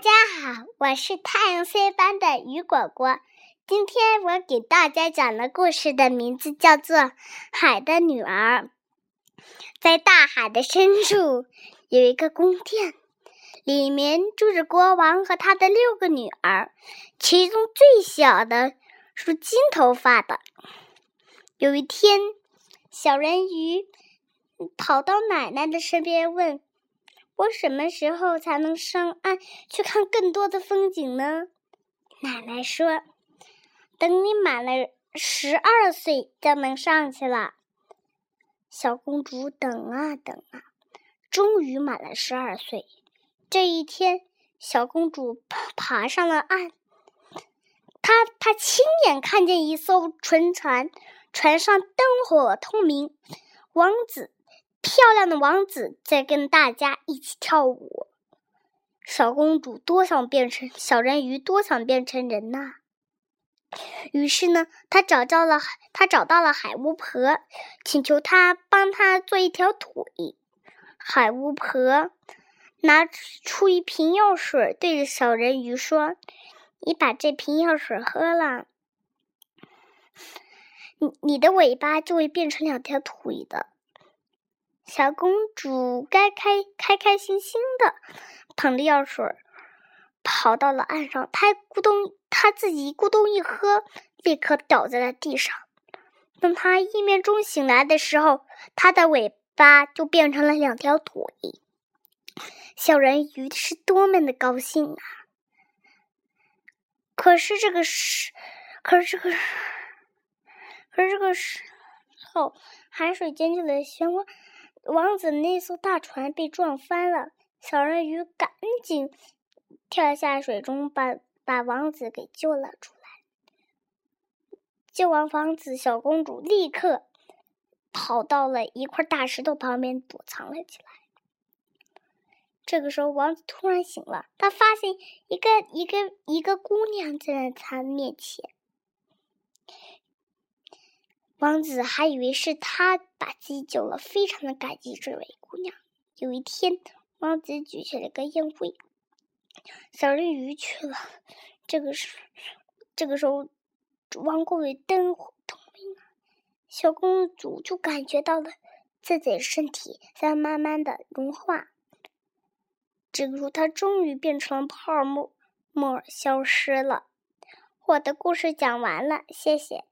大家好，我是太阳 C 班的雨果果。今天我给大家讲的故事的名字叫做《海的女儿》。在大海的深处有一个宫殿，里面住着国王和他的六个女儿，其中最小的是金头发的。有一天，小人鱼跑到奶奶的身边问。我什么时候才能上岸去看更多的风景呢？奶奶说：“等你满了十二岁就能上去了。”小公主等啊等啊，终于满了十二岁。这一天，小公主爬爬上了岸，她她亲眼看见一艘沉船，船上灯火通明，王子。漂亮的王子在跟大家一起跳舞，小公主多想变成小人鱼，多想变成人呐。于是呢，她找到了她找到了海巫婆，请求她帮她做一条腿。海巫婆拿出一瓶药水，对着小人鱼说：“你把这瓶药水喝了，你你的尾巴就会变成两条腿的。”小公主该开开开心心的捧着药水跑到了岸上，她咕咚，她自己咕咚一喝，立刻倒在了地上。等她一面钟醒来的时候，她的尾巴就变成了两条腿。小人鱼是多么的高兴啊！可是这个时，可是这个，可是这个时候，海水溅起了漩涡。王子那艘大船被撞翻了，小人鱼赶紧跳下水中，把把王子给救了出来。救完王子，小公主立刻跑到了一块大石头旁边躲藏了起来。这个时候，王子突然醒了，他发现一个一个一个姑娘在他面前。王子还以为是他把自己救了，非常的感激这位姑娘。有一天，王子举起了个宴会，小人鱼去了。这个时，这个时候，王宫里灯火通明，小公主就感觉到了自己的身体在慢慢的融化。这个时候，她终于变成了泡沫，沫消失了。我的故事讲完了，谢谢。